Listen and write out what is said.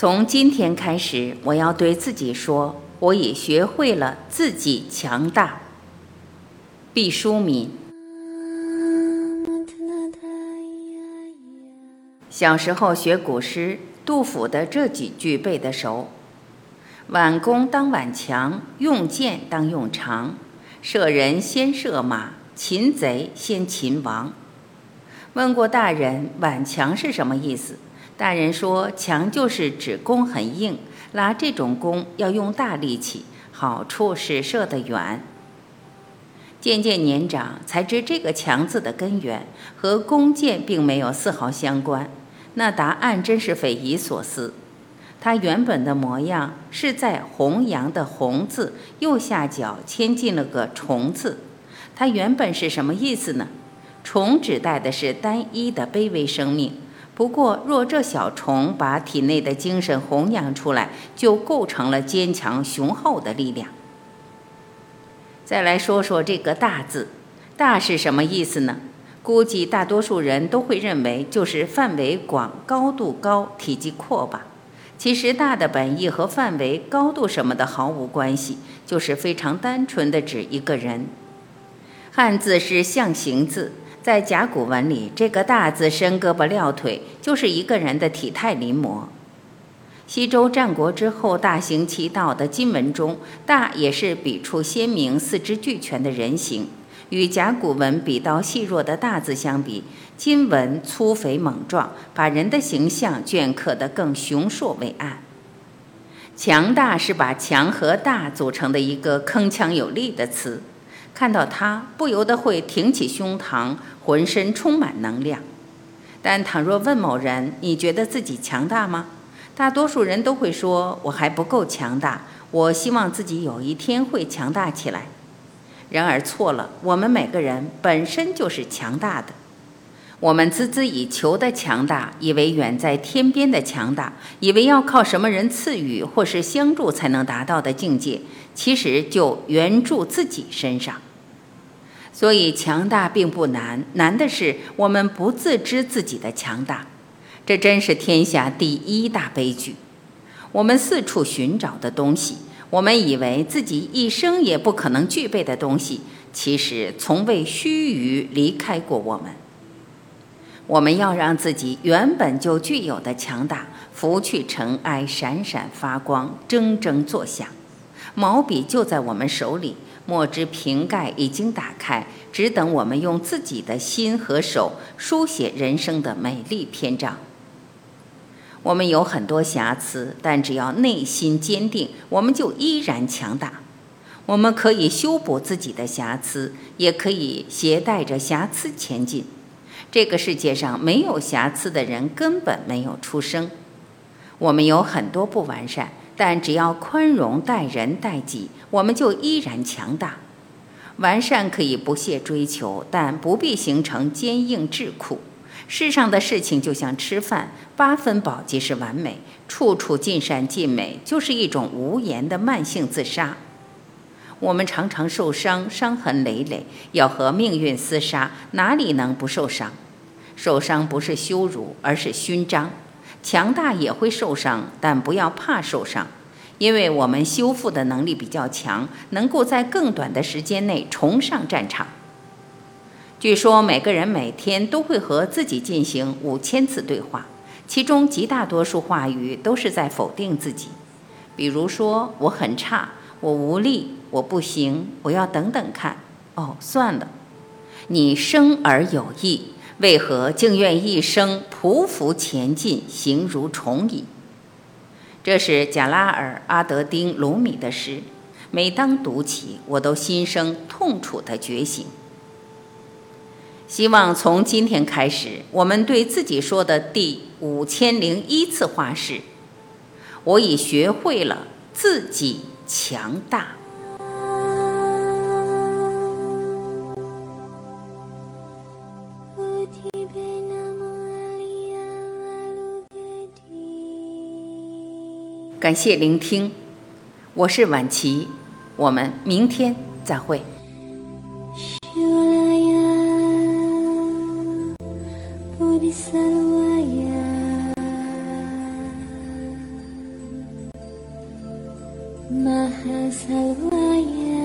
从今天开始，我要对自己说，我已学会了自己强大。毕淑敏。小时候学古诗，杜甫的这几句背得熟：“挽弓当挽强，用箭当用长，射人先射马，擒贼先擒王。”问过大人，挽强是什么意思？大人说：“强就是指弓很硬，拉这种弓要用大力气，好处是射得远。”渐渐年长，才知这个“强”字的根源和弓箭并没有丝毫相关。那答案真是匪夷所思。它原本的模样是在弘扬的“弘”字右下角嵌进了个“虫”字。它原本是什么意思呢？虫指代的是单一的卑微生命。不过，若这小虫把体内的精神弘扬出来，就构成了坚强雄厚的力量。再来说说这个“大”字，“大”是什么意思呢？估计大多数人都会认为就是范围广、高度高、体积阔吧。其实“大”的本意和范围、高度什么的毫无关系，就是非常单纯的指一个人。汉字是象形字。在甲骨文里，这个“大”字伸胳膊撂腿，就是一个人的体态临摹。西周战国之后大行其道的金文中，“大”也是笔触鲜明、四肢俱全的人形。与甲骨文笔刀细弱的“大”字相比，金文粗肥猛壮，把人的形象镌刻得更雄硕伟岸。强大是把“强”和“大”组成的一个铿锵有力的词。看到他，不由得会挺起胸膛，浑身充满能量。但倘若问某人：“你觉得自己强大吗？”大多数人都会说：“我还不够强大，我希望自己有一天会强大起来。”然而错了，我们每个人本身就是强大的。我们孜孜以求的强大，以为远在天边的强大，以为要靠什么人赐予或是相助才能达到的境界，其实就援助自己身上。所以强大并不难，难的是我们不自知自己的强大，这真是天下第一大悲剧。我们四处寻找的东西，我们以为自己一生也不可能具备的东西，其实从未须臾离开过我们。我们要让自己原本就具有的强大拂去尘埃，闪闪发光，铮铮作响。毛笔就在我们手里，墨汁瓶盖已经打开，只等我们用自己的心和手书写人生的美丽篇章。我们有很多瑕疵，但只要内心坚定，我们就依然强大。我们可以修补自己的瑕疵，也可以携带着瑕疵前进。这个世界上没有瑕疵的人根本没有出生。我们有很多不完善，但只要宽容待人待己，我们就依然强大。完善可以不懈追求，但不必形成坚硬质苦。世上的事情就像吃饭，八分饱即是完美，处处尽善尽美就是一种无言的慢性自杀。我们常常受伤，伤痕累累，要和命运厮杀，哪里能不受伤？受伤不是羞辱，而是勋章。强大也会受伤，但不要怕受伤，因为我们修复的能力比较强，能够在更短的时间内重上战场。据说每个人每天都会和自己进行五千次对话，其中极大多数话语都是在否定自己，比如说我很差，我无力。我不行，我要等等看。哦，算了，你生而有意，为何竟愿一生匍匐前进，形如虫蚁？这是贾拉尔·阿德丁·鲁米的诗，每当读起，我都心生痛楚的觉醒。希望从今天开始，我们对自己说的第五千零一次话是：我已学会了自己强大。感谢聆听，我是婉琪，我们明天再会。Maha Salvaya